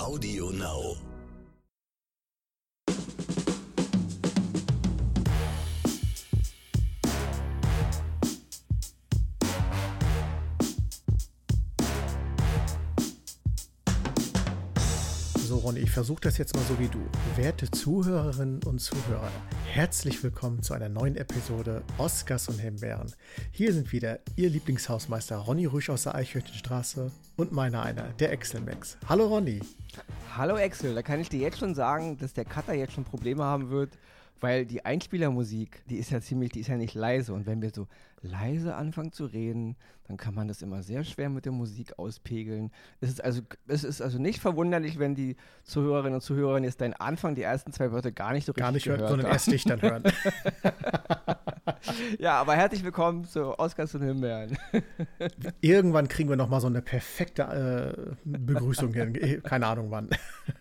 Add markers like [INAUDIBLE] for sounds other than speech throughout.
Audio Now. Ronny, ich versuche das jetzt mal so wie du. Werte Zuhörerinnen und Zuhörer, herzlich willkommen zu einer neuen Episode Oscars und Himbeeren. Hier sind wieder Ihr Lieblingshausmeister Ronny Rüsch aus der Eichhörnchenstraße und meiner einer, der Excelmax. Hallo Ronny. Hallo Excel, da kann ich dir jetzt schon sagen, dass der Cutter jetzt schon Probleme haben wird, weil die Einspielermusik, die ist ja ziemlich, die ist ja nicht leise. Und wenn wir so leise anfangen zu reden, dann kann man das immer sehr schwer mit der Musik auspegeln. Es ist also, es ist also nicht verwunderlich, wenn die Zuhörerinnen und Zuhörer jetzt deinen Anfang, die ersten zwei Wörter gar nicht so Gar nicht richtig hören, sondern erst dich dann hören. [LAUGHS] Ja, aber herzlich willkommen zu Oscars und Himbeeren. [LAUGHS] Irgendwann kriegen wir noch mal so eine perfekte äh, Begrüßung hin. Keine Ahnung wann.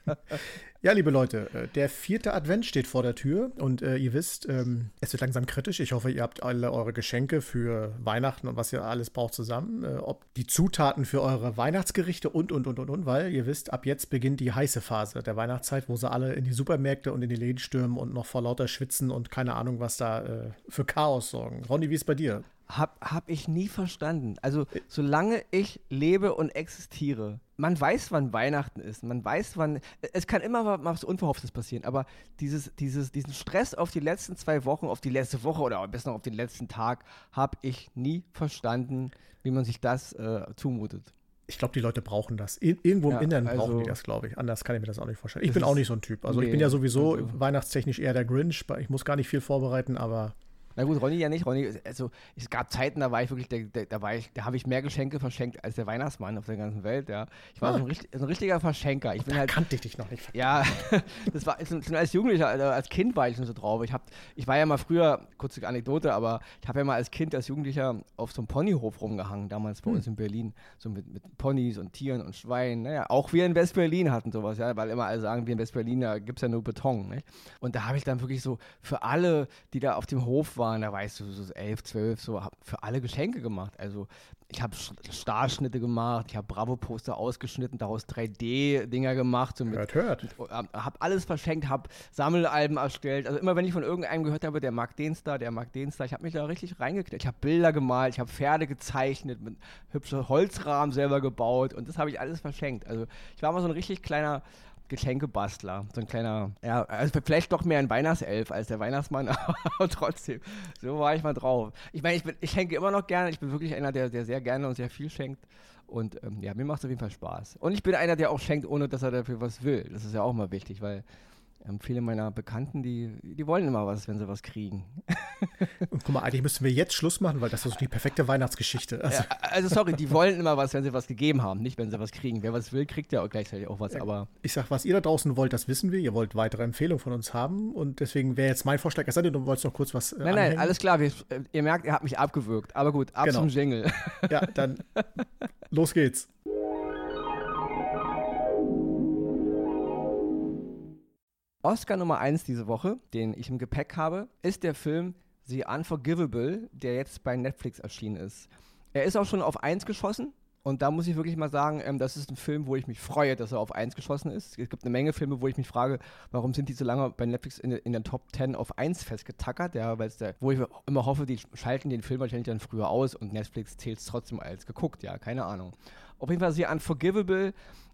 [LAUGHS] ja, liebe Leute, äh, der vierte Advent steht vor der Tür und äh, ihr wisst, ähm, es wird langsam kritisch. Ich hoffe, ihr habt alle eure Geschenke für Weihnachten und was ihr alles braucht zusammen. Äh, ob die Zutaten für eure Weihnachtsgerichte und, und, und, und, und, weil ihr wisst, ab jetzt beginnt die heiße Phase der Weihnachtszeit, wo sie alle in die Supermärkte und in die Läden stürmen und noch vor lauter Schwitzen und keine Ahnung, was da äh, für Chaos sorgen. Ronny, wie ist bei dir? Hab, hab ich nie verstanden. Also, solange ich lebe und existiere, man weiß, wann Weihnachten ist. Man weiß, wann. Es kann immer was Unverhofftes passieren, aber dieses, dieses, diesen Stress auf die letzten zwei Wochen, auf die letzte Woche oder am besten noch auf den letzten Tag, habe ich nie verstanden, wie man sich das äh, zumutet. Ich glaube, die Leute brauchen das. Ir irgendwo Ja, im Inneren also- brauchen die das, glaube ich. Anders kann ich mir das auch nicht vorstellen. Ich bin auch nicht so ein Typ. Also ich nee, bin ja sowieso also- weihnachtstechnisch eher der Grinch. Ich muss gar nicht viel vorbereiten, aber Na gut, Ronny ja nicht. Ronny, also es gab Zeiten, da war ich wirklich, der, der, da war ich, da habe ich mehr Geschenke verschenkt als der Weihnachtsmann auf der ganzen Welt. Ja, ich war Ah. so, ein, richtig, so ein richtiger Verschenker. Ich bin da halt kannte ich dich noch nicht. Ja, [LAUGHS] das war schon als Jugendlicher, also als Kind war ich schon so drauf. Ich, hab, ich war ja mal früher, kurze Anekdote, aber ich habe ja mal als Kind, als Jugendlicher auf so einem Ponyhof rumgehangen, damals bei uns in Berlin. So mit, mit Ponys und Tieren und Schweinen. Naja, auch wir in West-Berlin hatten sowas, ja, weil immer alle sagen, wir in West-Berlin, da gibt es ja nur Beton. Nicht? Und da habe ich dann wirklich so für alle, die da auf dem Hof waren, da weißt du, so elf, zwölf, so hab für alle Geschenke gemacht. Also ich habe Starschnitte gemacht, ich habe Bravo-Poster ausgeschnitten, daraus 3D-Dinger gemacht, so mit Hört, hört. habe alles verschenkt, habe Sammelalben erstellt. Also immer wenn ich von irgendeinem gehört habe, der mag den Star, der mag den Star, ich habe mich da richtig reingekniet. Ich habe Bilder gemalt, ich habe Pferde gezeichnet, mit hübsche Holzrahmen selber gebaut und das habe ich alles verschenkt. Also ich war mal so ein richtig kleiner Geschenkebastler, so ein kleiner, ja, also vielleicht doch mehr ein Weihnachtself als der Weihnachtsmann, [LAUGHS] aber trotzdem, so war ich mal drauf. Ich meine, ich, bin- ich schenke immer noch gerne, ich bin wirklich einer, der, der sehr gerne und sehr viel schenkt und ähm, ja, mir macht es auf jeden Fall Spaß. Und ich bin einer, der auch schenkt, ohne dass er dafür was will. Das ist ja auch mal wichtig, weil ähm, viele meiner Bekannten, die, die wollen immer was, wenn sie was kriegen. Und guck mal, eigentlich müssten wir jetzt Schluss machen, weil das ist so die perfekte Weihnachtsgeschichte. Also, Ja, also sorry, die wollen immer was, wenn sie was gegeben haben, nicht wenn sie was kriegen. Wer was will, kriegt ja auch gleichzeitig auch was, aber ich sag, was ihr da draußen wollt, das wissen wir. Ihr wollt weitere Empfehlungen von uns haben. Und deswegen wäre jetzt mein Vorschlag, es sei denn, du wolltest noch kurz was äh, nein, nein, anhängen. alles klar, wir, äh, ihr merkt, ihr habt mich abgewürgt. Aber gut, ab Genau. zum Jingle. Ja, dann [LAUGHS] los geht's. Oscar Nummer 1 diese Woche, den ich im Gepäck habe, ist der Film The Unforgivable, der jetzt bei Netflix erschienen ist. Er ist auch schon auf 1 geschossen. Und da muss ich wirklich mal sagen, ähm, das ist ein Film, wo ich mich freue, dass er auf 1 geschossen ist. Es gibt eine Menge Filme, wo ich mich frage, warum sind die so lange bei Netflix in, in den Top 10 auf 1 festgetackert, ja, weil der, wo ich immer hoffe, die schalten den Film wahrscheinlich dann früher aus und Netflix zählt es trotzdem als geguckt, ja, keine Ahnung. Auf jeden Fall The Unforgivable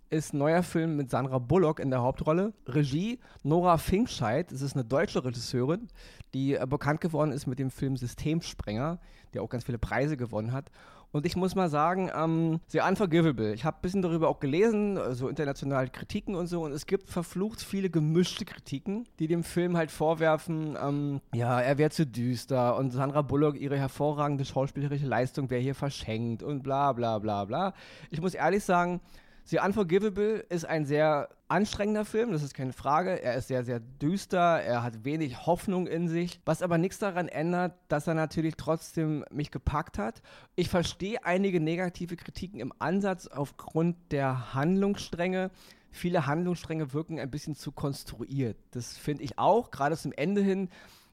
ist neuer Film mit Sandra Bullock in der Hauptrolle. Regie Nora Finkscheid. Das ist eine deutsche Regisseurin, die äh, bekannt geworden ist mit dem Film Systemsprenger, der auch ganz viele Preise gewonnen hat. Und ich muss mal sagen, ähm, sehr unforgivable. Ich habe ein bisschen darüber auch gelesen, äh, so international Kritiken und so. Und es gibt verflucht viele gemischte Kritiken, die dem Film halt vorwerfen, ähm, ja, er wäre zu düster und Sandra Bullock, ihre hervorragende schauspielerische Leistung wäre hier verschenkt und bla bla bla bla. Ich muss ehrlich sagen, The Unforgivable ist ein sehr anstrengender Film, das ist keine Frage. Er ist sehr, sehr düster, er hat wenig Hoffnung in sich, was aber nichts daran ändert, dass er natürlich trotzdem mich gepackt hat. Ich verstehe einige negative Kritiken im Ansatz aufgrund der Handlungsstränge. Viele Handlungsstränge wirken ein bisschen zu konstruiert. Das finde ich auch, gerade zum Ende hin.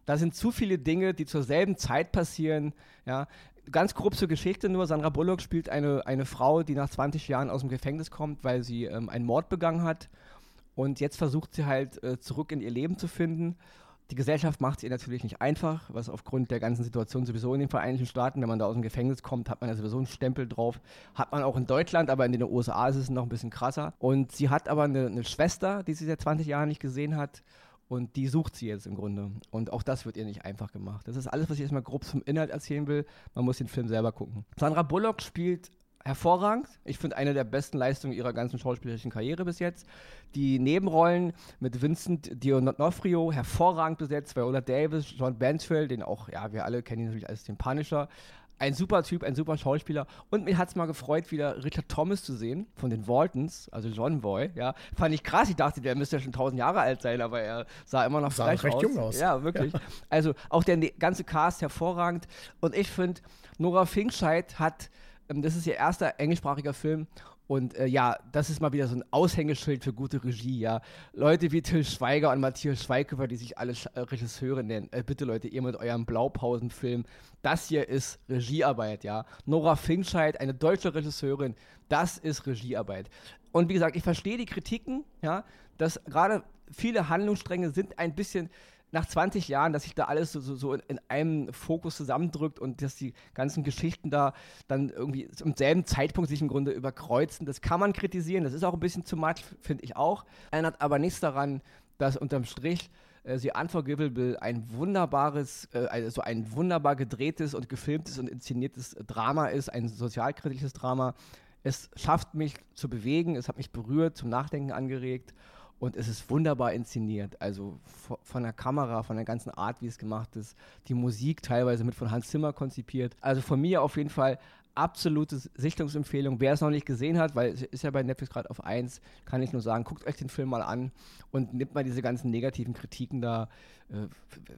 Da sind zu viele Dinge, die zur selben Zeit passieren. Ja, Ganz grob zur Geschichte nur. Sandra Bullock spielt eine, eine Frau, die nach 20 Jahren aus dem Gefängnis kommt, weil sie ähm, einen Mord begangen hat. Und jetzt versucht sie halt äh, zurück in ihr Leben zu finden. Die Gesellschaft macht es ihr natürlich nicht einfach, was aufgrund der ganzen Situation sowieso in den Vereinigten Staaten, wenn man da aus dem Gefängnis kommt, hat man ja sowieso einen Stempel drauf. Hat man auch in Deutschland, aber in den USA ist es noch ein bisschen krasser. Und sie hat aber eine, eine Schwester, die sie seit 20 Jahren nicht gesehen hat. Und die sucht sie jetzt im Grunde. Und auch das wird ihr nicht einfach gemacht. Das ist alles, was ich jetzt mal grob zum Inhalt erzählen will. Man muss den Film selber gucken. Sandra Bullock spielt hervorragend. Ich finde eine der besten Leistungen ihrer ganzen schauspielerischen Karriere bis jetzt. Die Nebenrollen mit Vincent D'Onofrio hervorragend besetzt, Viola Davis, John Banfield, den auch, ja, wir alle kennen ihn natürlich als den Punisher, ein super Typ, ein super Schauspieler. Und mir hat es mal gefreut, wieder Richard Thomas zu sehen von den Waltons, also John Boy. Ja, fand ich krass. Ich dachte, der müsste ja schon 1000 Jahre alt sein, aber er sah immer noch sah recht aus. jung aus. Ja, wirklich. Ja. Also auch der ne-, ganze Cast hervorragend. Und ich finde, Nora Finkscheid hat, ähm, das ist ihr erster englischsprachiger Film und äh, ja, das ist mal wieder so ein Aushängeschild für gute Regie, ja. Leute wie Till Schweiger und Matthias Schweighöfer, die sich alle Sch äh, Regisseure nennen. Äh, bitte Leute, ihr mit eurem Blaupausenfilm. Das hier ist Regiearbeit, ja. Nora Finkscheid, eine deutsche Regisseurin, das ist Regiearbeit. Und wie gesagt, ich verstehe die Kritiken, ja, dass gerade viele Handlungsstränge sind ein bisschen nach 20 Jahren, dass sich da alles so, so, so in, in, einem Fokus zusammendrückt und dass die ganzen Geschichten da dann irgendwie zum selben Zeitpunkt sich im Grunde überkreuzen. Das kann man kritisieren, das ist auch ein bisschen zu much, finde ich auch. Ändert aber nichts daran, dass unterm Strich äh, The Unforgivable ein wunderbares, äh, also ein wunderbar gedrehtes und gefilmtes und inszeniertes Drama ist, ein sozialkritisches Drama. Es schafft mich zu bewegen, es hat mich berührt, zum Nachdenken angeregt und es ist wunderbar inszeniert. Also von der Kamera, von der ganzen Art, wie es gemacht ist. Die Musik teilweise mit von Hans Zimmer konzipiert. Also von mir auf jeden Fall absolute Sichtungsempfehlung. Wer es noch nicht gesehen hat, weil es ist ja bei Netflix gerade auf 1, kann ich nur sagen, guckt euch den Film mal an und nimmt mal diese ganzen negativen Kritiken da. Äh,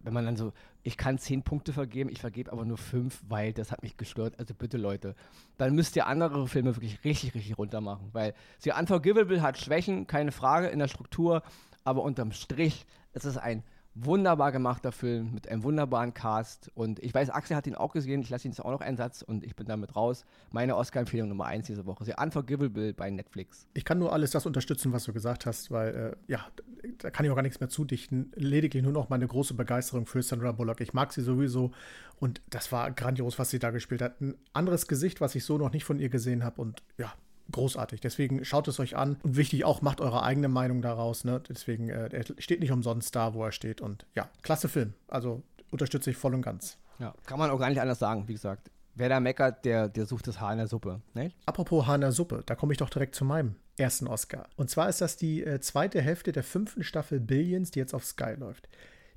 wenn man dann so, ich kann 10 Punkte vergeben, ich vergebe aber nur 5, weil das hat mich gestört. Also bitte Leute, dann müsst ihr andere Filme wirklich richtig, richtig runter machen, weil The Unforgivable hat Schwächen, keine Frage in der Struktur, aber unterm Strich ist es ein wunderbar gemachter Film mit einem wunderbaren Cast. Und ich weiß, Axel hat ihn auch gesehen. Ich lasse ihn jetzt auch noch einen Satz und ich bin damit raus. Meine Oscar-Empfehlung Nummer eins diese Woche. The Unforgivable bei Netflix. Ich kann nur alles das unterstützen, was du gesagt hast, weil, äh, ja, da kann ich auch gar nichts mehr zudichten. Lediglich nur noch meine große Begeisterung für Sandra Bullock. Ich mag sie sowieso und das war grandios, was sie da gespielt hat. Ein anderes Gesicht, was ich so noch nicht von ihr gesehen habe und ja, großartig. Deswegen schaut es euch an. Und wichtig auch, macht eure eigene Meinung daraus. Ne? Deswegen, äh, er steht nicht umsonst da, wo er steht. Und ja, klasse Film. Also unterstütze ich voll und ganz. Ja, kann man auch gar nicht anders sagen, wie gesagt. Wer da meckert, der, der sucht das Haar in der Suppe. Ne? Apropos Haar in der Suppe, da komme ich doch direkt zu meinem ersten Oscar. Und zwar ist das die äh, zweite Hälfte der fünften Staffel Billions, die jetzt auf Sky läuft.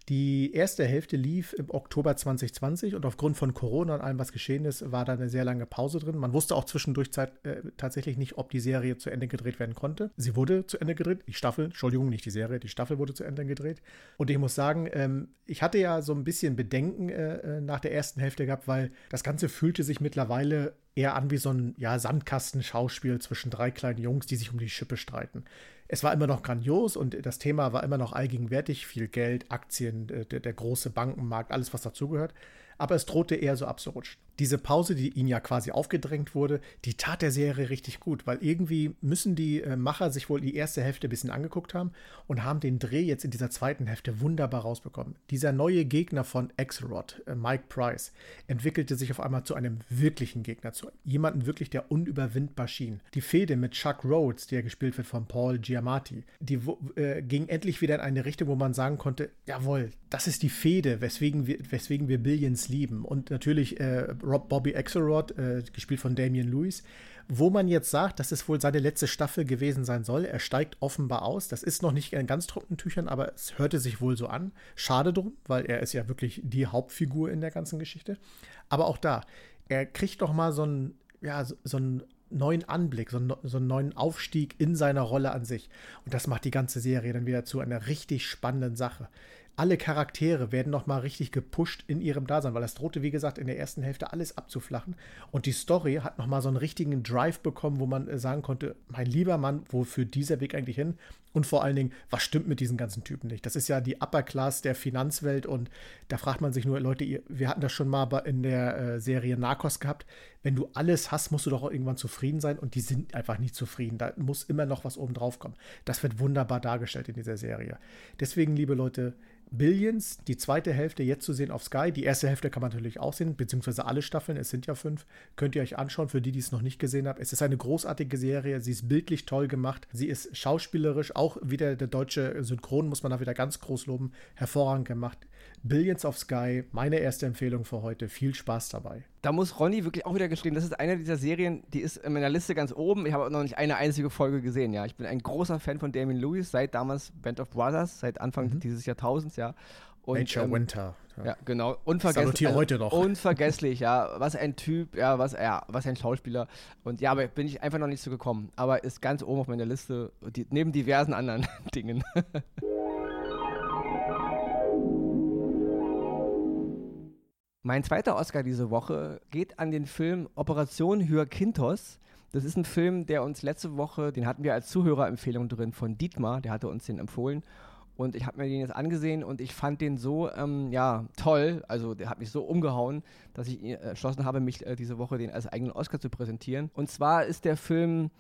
Die erste Hälfte lief im Oktober 2020 und aufgrund von Corona und allem, was geschehen ist, war da eine sehr lange Pause drin. Man wusste auch zwischendurch Zeit, äh, tatsächlich nicht, ob die Serie zu Ende gedreht werden konnte. Sie wurde zu Ende gedreht, die Staffel, Entschuldigung, nicht die Serie, die Staffel wurde zu Ende gedreht. Und ich muss sagen, ähm, ich hatte ja so ein bisschen Bedenken äh, äh nach der ersten Hälfte gehabt, weil das Ganze fühlte sich mittlerweile eher an wie so ein ja, Sandkastenschauspiel zwischen drei kleinen Jungs, die sich um die Schippe streiten es war immer noch grandios und das Thema war immer noch allgegenwärtig. Viel Geld, Aktien, der, der große Bankenmarkt, alles, was dazugehört aber es drohte eher so abzurutschen. Diese Pause, die ihnen ja quasi aufgedrängt wurde, die tat der Serie richtig gut, weil irgendwie müssen die äh, Macher sich wohl die erste Hälfte ein bisschen angeguckt haben und haben den Dreh jetzt in dieser zweiten Hälfte wunderbar rausbekommen. Dieser neue Gegner von Axelrod, äh, Mike Price, entwickelte sich auf einmal zu einem wirklichen Gegner, zu jemandem wirklich, der unüberwindbar schien. Die Fehde mit Chuck Rhodes, der gespielt wird von Paul Giamatti, die äh, ging endlich wieder in eine Richtung, wo man sagen konnte, jawohl, das ist die Fehde, weswegen wir, weswegen wir Billions lieben. Und natürlich äh, Rob Bobby Axelrod, äh, gespielt von Damian Lewis, wo man jetzt sagt, dass es wohl seine letzte Staffel gewesen sein soll. Er steigt offenbar aus. Das ist noch nicht in ganz trockenen Tüchern, aber es hörte sich wohl so an. Schade drum, weil er ist ja wirklich die Hauptfigur in der ganzen Geschichte. Aber auch da, er kriegt doch mal so einen, ja, so, einen neuen Anblick, so einen, so einen neuen Aufstieg in seiner Rolle an sich. Und das macht die ganze Serie dann wieder zu einer richtig spannenden Sache alle Charaktere werden nochmal richtig gepusht in ihrem Dasein, weil das drohte, wie gesagt, in der ersten Hälfte alles abzuflachen. Und die Story hat nochmal so einen richtigen Drive bekommen, wo man äh, sagen konnte, mein lieber Mann, wo führt dieser Weg eigentlich hin? Und vor allen Dingen, was stimmt mit diesen ganzen Typen nicht? Das ist ja die Upper Class der Finanzwelt und da fragt man sich nur, Leute, ihr, wir hatten das schon mal in der äh, Serie Narcos gehabt. Wenn du alles hast, musst du doch irgendwann zufrieden sein und die sind einfach nicht zufrieden. Da muss immer noch was oben drauf kommen. Das wird wunderbar dargestellt in dieser Serie. Deswegen, liebe Leute, Billions, die zweite Hälfte jetzt zu sehen auf Sky. Die erste Hälfte kann man natürlich auch sehen, beziehungsweise alle Staffeln, es sind ja fünf, könnt ihr euch anschauen, für die, die es noch nicht gesehen haben. Es ist eine großartige Serie, sie ist bildlich toll gemacht, sie ist schauspielerisch, auch wieder der deutsche Synchron, muss man da wieder ganz groß loben, hervorragend gemacht. Billions of Sky, meine erste Empfehlung für heute. Viel Spaß dabei. Da muss Ronny wirklich auch wieder geschrieben, das ist eine dieser Serien, die ist in meiner Liste ganz oben. Ich habe noch nicht eine einzige Folge gesehen, ja. Ich bin ein großer Fan von Damien Lewis, seit damals Band of Brothers, seit Anfang mhm. dieses Jahrtausends, ja. Und, Nature ähm, Winter. Ja. ja, genau. Unvergesslich. Also, heute noch. Unvergesslich, ja. Was ein Typ, ja, was, ja, was ein Schauspieler. Und ja, aber bin ich einfach noch nicht so gekommen. Aber ist ganz oben auf meiner Liste, die, neben diversen anderen [LAUGHS] Dingen. [LAUGHS] Mein zweiter Oscar diese Woche geht an den Film Operation Hyakinthos. Das ist ein Film, der uns letzte Woche, den hatten wir als Zuhörerempfehlung drin von Dietmar, der hatte uns den empfohlen. Und ich habe mir den jetzt angesehen und ich fand den so ähm, ja, toll, also der hat mich so umgehauen, dass ich entschlossen habe, mich äh, diese Woche den als eigenen Oscar zu präsentieren. Und zwar ist der Film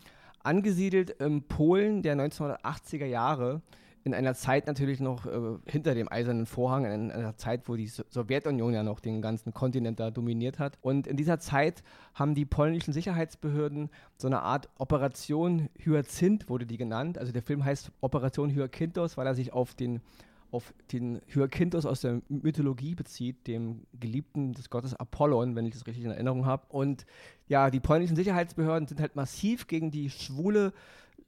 angesiedelt in Polen der 1980er Jahre in einer Zeit natürlich noch äh, hinter dem eisernen Vorhang, in einer Zeit, wo die Sowjetunion ja noch den ganzen Kontinent da dominiert hat. Und in dieser Zeit haben die polnischen Sicherheitsbehörden so eine Art Operation Hyazinth, wurde die genannt. Also der Film heißt Operation Hyakinthos, weil er sich auf den auf den Hyakinthos aus der Mythologie bezieht, dem Geliebten des Gottes Apollon, wenn ich das richtig in Erinnerung habe. Und ja, die polnischen Sicherheitsbehörden sind halt massiv gegen die schwule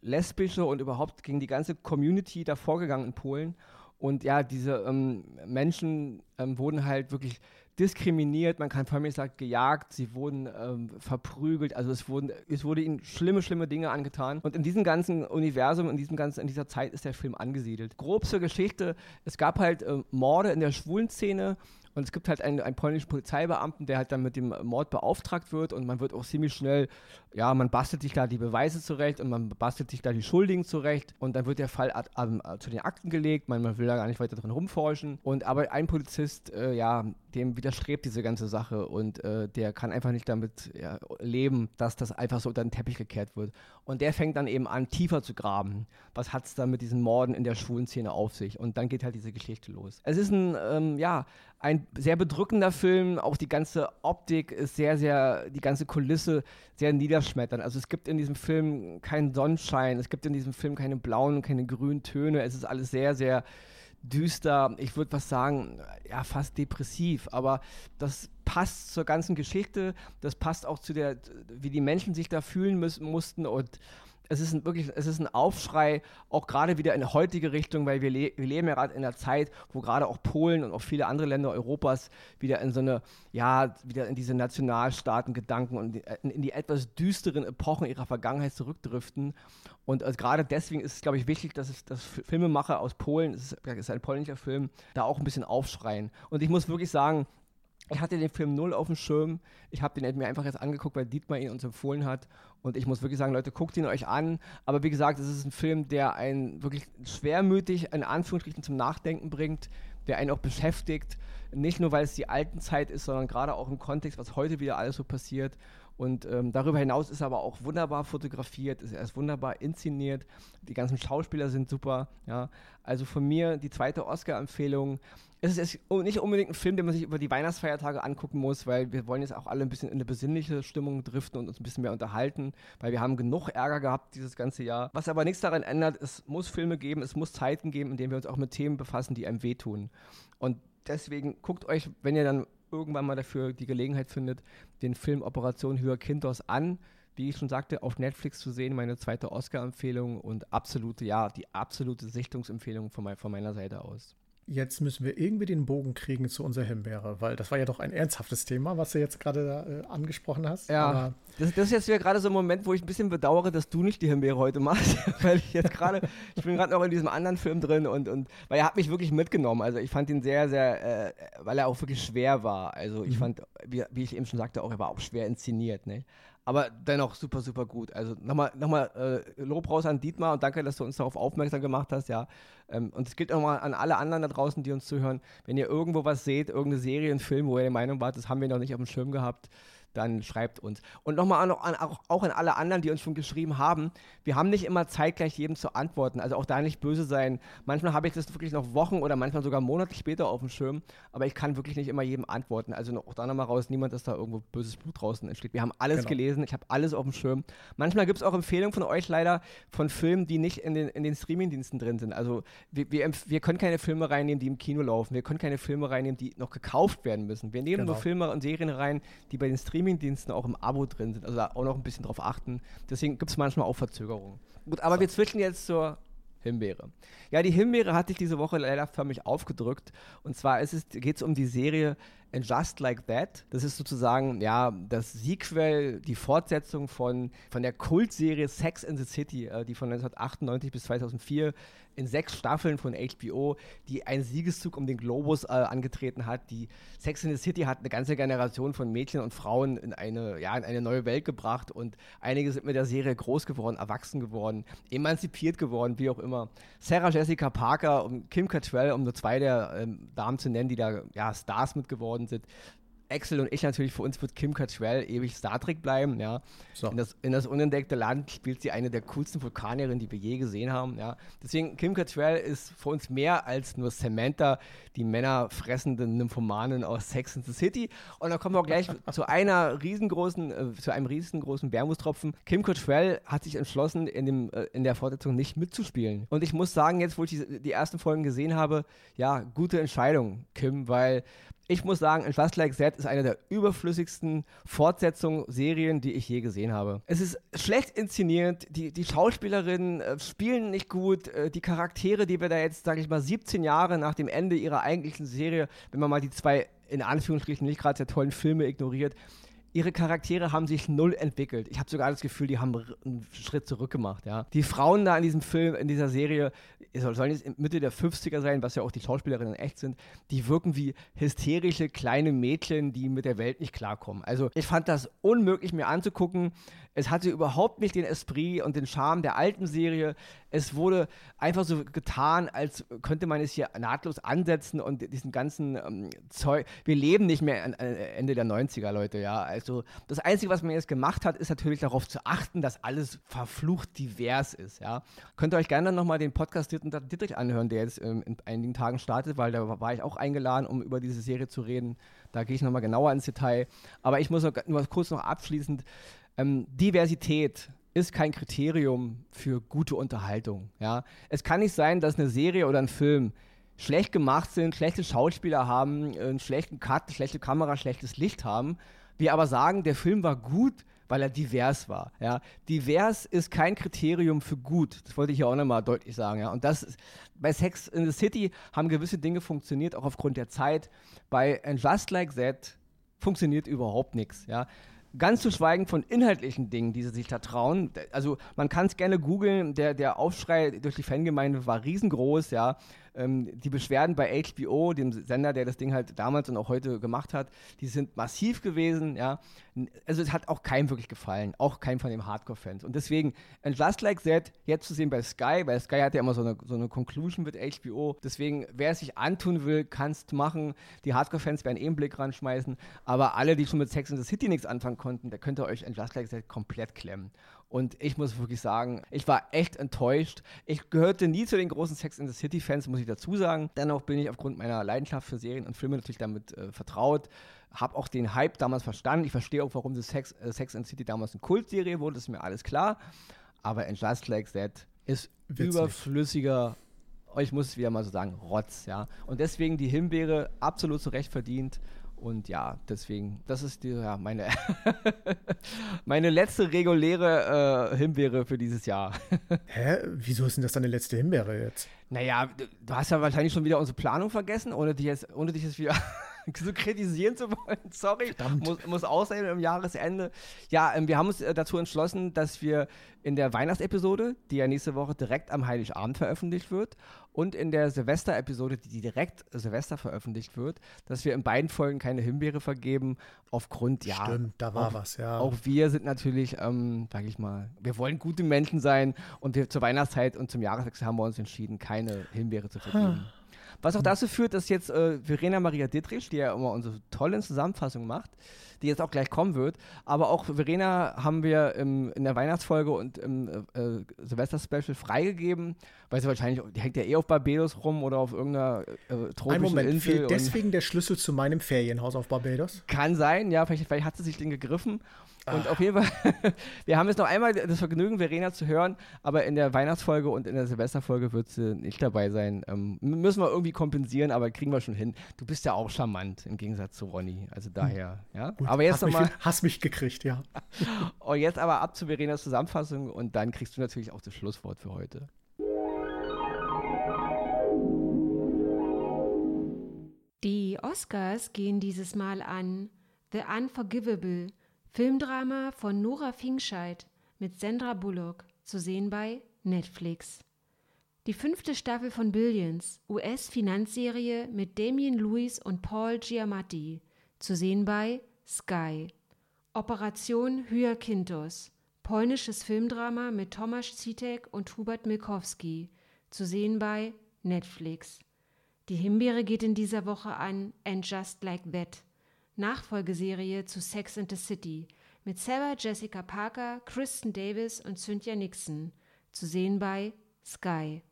lesbische und überhaupt gegen die ganze Community da vorgegangen in Polen. Und ja, diese ähm, Menschen ähm, wurden halt wirklich diskriminiert, man kann allem gesagt gejagt, sie wurden ähm, verprügelt, also es, wurden, es wurde ihnen schlimme, schlimme Dinge angetan. Und in diesem ganzen Universum, in, diesem ganzen, in dieser Zeit ist der Film angesiedelt. Grob zur Geschichte, es gab halt äh, Morde in der schwulen Szene und es gibt halt einen, einen polnischen Polizeibeamten, der halt dann mit dem Mord beauftragt wird und man wird auch ziemlich schnell, ja, man bastelt sich da die Beweise zurecht und man bastelt sich da die Schuldigen zurecht und dann wird der Fall ad, ad, ad, zu den Akten gelegt, man, man, will da gar nicht weiter drin rumforschen. Und aber ein Polizist, äh, ja, dem widerstrebt diese ganze Sache und äh, der kann einfach nicht damit ja, leben, dass das einfach so unter den Teppich gekehrt wird. Und der fängt dann eben an, tiefer zu graben. Was hat es da mit diesen Morden in der schwulen Szene auf sich? Und dann geht halt diese Geschichte los. Es ist ein, ähm, ja, ein sehr bedrückender Film. Auch die ganze Optik ist sehr, sehr, die ganze Kulisse sehr niederschmetternd. Also es gibt in diesem Film keinen Sonnenschein, es gibt in diesem Film keine blauen und keine grünen Töne. Es ist alles sehr, sehr düster. Ich würde was sagen, ja, fast depressiv. Aber das passt zur ganzen Geschichte. Das passt auch zu der, wie die Menschen sich da fühlen müssen, mussten und es ist ein, wirklich, es ist ein Aufschrei, auch gerade wieder in heutige Richtung, weil wir, le wir leben ja gerade in einer Zeit, wo gerade auch Polen und auch viele andere Länder Europas wieder in so eine, ja, wieder in diese Nationalstaaten-Gedanken und in, in, die etwas düsteren Epochen ihrer Vergangenheit zurückdriften. Und also gerade deswegen ist es, glaube ich, wichtig, dass, es, dass Filmemacher aus Polen, es ist, es ist ein polnischer Film, da auch ein bisschen aufschreien. Und ich muss wirklich sagen, ich hatte den Film null auf dem Schirm. Ich habe den mir einfach jetzt angeguckt, weil Dietmar ihn uns empfohlen hat. Und ich muss wirklich sagen, Leute, guckt ihn euch an. Aber wie gesagt, es ist ein Film, der einen wirklich schwermütig, in Anführungsstrichen, zum Nachdenken bringt, der einen auch beschäftigt. Nicht nur, weil es die alten Zeit ist, sondern gerade auch im Kontext, was heute wieder alles so passiert. Und ähm, darüber hinaus ist er aber auch wunderbar fotografiert, ist, er ist wunderbar inszeniert, die ganzen Schauspieler sind super. Ja. Also von mir die zweite Oscar-Empfehlung. Es ist nicht unbedingt ein Film, den man sich über die Weihnachtsfeiertage angucken muss, weil wir wollen jetzt auch alle ein bisschen in eine besinnliche Stimmung driften und uns ein bisschen mehr unterhalten, weil wir haben genug Ärger gehabt dieses ganze Jahr. Was aber nichts daran ändert, es muss Filme geben, es muss Zeiten geben, in denen wir uns auch mit Themen befassen, die einem wehtun. Und deswegen guckt euch, wenn ihr dann irgendwann mal dafür die Gelegenheit findet, den Film Operation Hyakinthos an. Wie ich schon sagte, auf Netflix zu sehen, meine zweite Oscar-Empfehlung und absolute, ja, die absolute Sichtungsempfehlung von, mein, von meiner Seite aus. Jetzt müssen wir irgendwie den Bogen kriegen zu unserer Himbeere, weil das war ja doch ein ernsthaftes Thema, was du jetzt gerade äh, angesprochen hast. Ja, das, das, ist jetzt wieder gerade so ein Moment, wo ich ein bisschen bedauere, dass du nicht die Himbeere heute machst, [LAUGHS] weil ich jetzt gerade, ich bin gerade noch in diesem anderen Film drin und, und weil er hat mich wirklich mitgenommen. Also ich fand ihn sehr, sehr, äh, weil er auch wirklich schwer war. Also ich mhm. fand, wie, wie, ich eben schon sagte, auch er war auch schwer inszeniert. Ne? Aber dennoch super, super gut. Also nochmal, nochmal äh, Lob raus an Dietmar und danke, dass du uns darauf aufmerksam gemacht hast, ja. Ähm, und es gilt nochmal an alle anderen da draußen, die uns zuhören. Wenn ihr irgendwo was seht, irgendeine Serie, einen Film, wo ihr der Meinung wart, das haben wir noch nicht auf dem Schirm gehabt, dann schreibt uns. Und nochmal an, an, auch an alle anderen, die uns schon geschrieben haben, wir haben nicht immer zeitgleich jedem zu antworten. Also auch da nicht böse sein. Manchmal habe ich das wirklich noch Wochen oder manchmal sogar Monate später auf dem Schirm, aber ich kann wirklich nicht immer jedem antworten. Also auch da nochmal raus, niemand, dass da irgendwo böses Blut draußen entsteht. Wir haben alles genau. gelesen, ich habe alles auf dem Schirm. Manchmal gibt es auch Empfehlungen von euch leider von Filmen, die nicht in den, in den Streamingdiensten drin sind. Also wir, wir, wir, können keine Filme reinnehmen, die im Kino laufen. Wir können keine Filme reinnehmen, die noch gekauft werden müssen. Wir nehmen genau. nur Filme und Serien rein, die bei den Streamingdiensten Streamingdiensten auch im Abo drin sind. Also da auch noch ein bisschen drauf achten. Deswegen gibt es manchmal auch Verzögerungen. Gut, aber so. wir switchen jetzt zur Himbeere. Ja, die Himbeere hatte ich diese Woche leider förmlich aufgedrückt. Und zwar geht es um die Serie And Just Like That. Das ist sozusagen ja das Sequel, die Fortsetzung von, von der Kultserie Sex in the City, äh, die von 1998 bis 2004 in sechs Staffeln von HBO, die einen Siegeszug um den Globus äh, angetreten hat. Die Sex in the City hat eine ganze Generation von Mädchen und Frauen in eine, ja, in eine neue Welt gebracht und einige sind mit der Serie groß geworden, erwachsen geworden, emanzipiert geworden, wie auch immer. Sarah Jessica Parker und Kim Cattrall, um nur zwei der ähm, Damen zu nennen, die da ja, Stars mit geworden sind. Axel und ich natürlich, für uns wird Kim Cattrall ewig Star Trek bleiben, ja. So. In, das, in, das, unentdeckte Land spielt sie eine der coolsten Vulkanierinnen, die wir je gesehen haben, ja. Deswegen, Kim Cattrall ist für uns mehr als nur Samantha, die männerfressende Nymphomanin aus Sex and the City. Und dann kommen wir auch gleich [LAUGHS] zu einer riesengroßen, äh, zu einem riesengroßen Wermutstropfen. Kim Cattrall hat sich entschlossen, in, dem, äh, in der Fortsetzung nicht mitzuspielen. Und ich muss sagen, jetzt, wo ich die, die ersten Folgen gesehen habe, ja, gute Entscheidung, Kim, weil ich muss sagen, In Just Like That ist eine der überflüssigsten Fortsetzungen, Serien, die ich je gesehen habe. Es ist schlecht inszeniert, die, die Schauspielerinnen äh, spielen nicht gut, äh, die Charaktere, die wir da jetzt, sage ich mal, 17 Jahre nach dem Ende ihrer eigentlichen Serie, wenn man mal die zwei in Anführungsstrichen nicht gerade sehr tollen Filme ignoriert, ihre Charaktere haben sich null entwickelt. Ich habe sogar das Gefühl, die haben einen Schritt zurück gemacht, ja. Die Frauen da in diesem Film, in dieser Serie, sollen jetzt Mitte der 50er sein, was ja auch die Schauspielerinnen echt sind, die wirken wie hysterische kleine Mädchen, die mit der Welt nicht klarkommen. Also ich fand das unmöglich mir anzugucken. Es hatte überhaupt nicht den Esprit und den Charme der alten Serie. Es wurde einfach so getan, als könnte man es hier nahtlos ansetzen und diesen ganzen ähm, Zeug. Wir leben nicht mehr an, äh, Ende der 90er, Leute, ja. Also das Einzige, was man jetzt gemacht hat, ist natürlich darauf zu achten, dass alles verflucht divers ist, ja. Könnt ihr euch gerne nochmal den Podcast Dittrich anhören, der jetzt ähm, in einigen Tagen startet, weil da war ich auch eingeladen, um über diese Serie zu reden. Da gehe ich nochmal genauer ins Detail. Aber ich muss noch, nur kurz noch abschließend ähm, Diversität ist kein Kriterium für gute Unterhaltung. Ja? Es kann nicht sein, dass eine Serie oder ein Film schlecht gemacht sind, schlechte Schauspieler haben, einen schlechten Cut, schlechte Kamera, schlechtes Licht haben. Wir aber sagen, der Film war gut, weil er divers war. Ja? Divers ist kein Kriterium für gut. Das wollte ich ja auch nochmal deutlich sagen. Ja? Und das ist, bei Sex in the City haben gewisse Dinge funktioniert, auch aufgrund der Zeit. Bei And Just Like That funktioniert überhaupt nichts. Ja? Ganz zu schweigen von inhaltlichen Dingen, die sie sich da trauen. Also man kann es gerne googeln, der, der Aufschrei durch die Fangemeinde war riesengroß, ja. Ähm, die Beschwerden bei HBO, dem Sender, der das Ding halt damals und auch heute gemacht hat, die sind massiv gewesen, ja. Also es hat auch keinem wirklich gefallen, auch keinem von den Hardcore-Fans. Und deswegen, And Just Like That, jetzt zu sehen bei Sky, weil Sky hat ja immer so eine, so eine Conclusion mit HBO. Deswegen, wer es sich antun will, kannst machen. Die Hardcore-Fans werden eh einen Blick ranschmeißen. Aber alle, die schon mit Sex in the City nichts anfangen konnten, da könnt ihr euch And Just Like That komplett klemmen. Und ich muss wirklich sagen, ich war echt enttäuscht. Ich gehörte nie zu den großen Sex in the City Fans, muss ich dazu sagen. Dennoch bin ich aufgrund meiner Leidenschaft für Serien und Filme natürlich damit äh, vertraut. Habe auch den Hype damals verstanden. Ich verstehe auch, warum Sex, äh, Sex and City damals eine Kultserie wurde. Das ist mir alles klar. Aber in Just Like That ist Witzig. überflüssiger ich muss es wieder mal so sagen, Rotz, ja. Und deswegen die Himbeere absolut zu Recht verdient Und ja, deswegen, das ist die, ja, meine, [LAUGHS] meine letzte reguläre äh, Himbeere für dieses Jahr. [LAUGHS] Hä? Wieso ist denn das deine letzte Himbeere jetzt? Naja, du hast ja wahrscheinlich schon wieder unsere Planung vergessen, ohne dich jetzt, ohne dich jetzt wieder [LAUGHS] so kritisieren zu wollen. [LAUGHS] Sorry, muss, muss auch sein im Jahresende. Ja, ähm, wir haben uns äh, dazu entschlossen, dass wir in der Weihnachtsepisode, die ja nächste Woche direkt am Heiligabend veröffentlicht wird, und in der Silvester-Episode, die direkt Silvester veröffentlicht wird, dass wir in beiden Folgen keine Himbeere vergeben, aufgrund, ja. Stimmt, da war auch, was, ja. Auch wir sind natürlich, ähm, sag ich mal, wir wollen gute Menschen sein und wir zur Weihnachtszeit und zum Jahreswechsel haben wir uns entschieden, keine Himbeere zu vergeben. Was auch dazu führt, dass jetzt äh, Verena Maria Dittrich, die ja immer unsere tollen Zusammenfassungen macht, die jetzt auch gleich kommen wird, aber auch Verena haben wir im, in der Weihnachtsfolge und im äh, äh Silvester-Special freigegeben, weil sie wahrscheinlich, die hängt ja eh auf Barbados rum oder auf irgendeiner äh, tropischen Ein Moment, Insel. Fehlt deswegen der Schlüssel zu meinem Ferienhaus auf Barbados? Kann sein, ja, vielleicht, vielleicht hat sie sich den gegriffen und auf jeden Fall, [LAUGHS] wir haben jetzt noch einmal das Vergnügen, Verena zu hören, aber in der Weihnachtsfolge und in der Silvesterfolge wird sie nicht dabei sein. Ähm, müssen wir irgendwie kompensieren, aber kriegen wir schon hin. Du bist ja auch charmant im Gegensatz zu Ronny. Also daher, ja. Gut, aber jetzt nochmal. [LAUGHS] Hast mich gekriegt, ja. und [LAUGHS] oh, jetzt aber ab zu Verenas Zusammenfassung und dann kriegst du natürlich auch das Schlusswort für heute. Die Oscars gehen dieses Mal an The Unforgivable Filmdrama von Nora Fingscheid mit Sandra Bullock, zu sehen bei Netflix. Die fünfte Staffel von Billions, US-Finanzserie mit Damien Lewis und Paul Giamatti, zu sehen bei Sky. Operation Hyakinthos, polnisches Filmdrama mit Tomasz Zitek und Hubert Milkowski, zu sehen bei Netflix. Die Himbeere geht in dieser Woche an And Just Like That. Nachfolgeserie zu Sex and the City mit Sarah Jessica Parker, Kristen Davis und Cynthia Nixon, zu sehen bei Sky.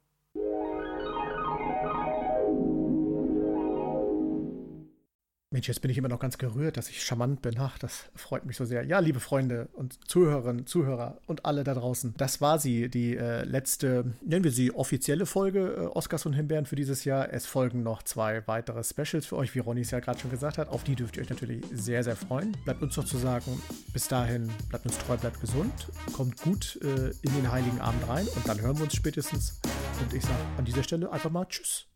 Mensch, jetzt bin ich immer noch ganz gerührt, dass ich charmant bin. Ach, das freut mich so sehr. Ja, liebe Freunde und Zuhörerinnen, Zuhörer und alle da draußen. Das war sie, die äh, letzte, nennen wir sie offizielle Folge äh, Oscars und Himbeeren für dieses Jahr. Es folgen noch zwei weitere Specials für euch, wie Ronny es ja gerade schon gesagt hat. Auf die dürft ihr euch natürlich sehr, sehr freuen. Bleibt uns noch zu sagen, bis dahin, bleibt uns treu, bleibt gesund, kommt gut äh, in den Heiligen Abend rein und dann hören wir uns spätestens. Und ich sage an dieser Stelle einfach mal Tschüss.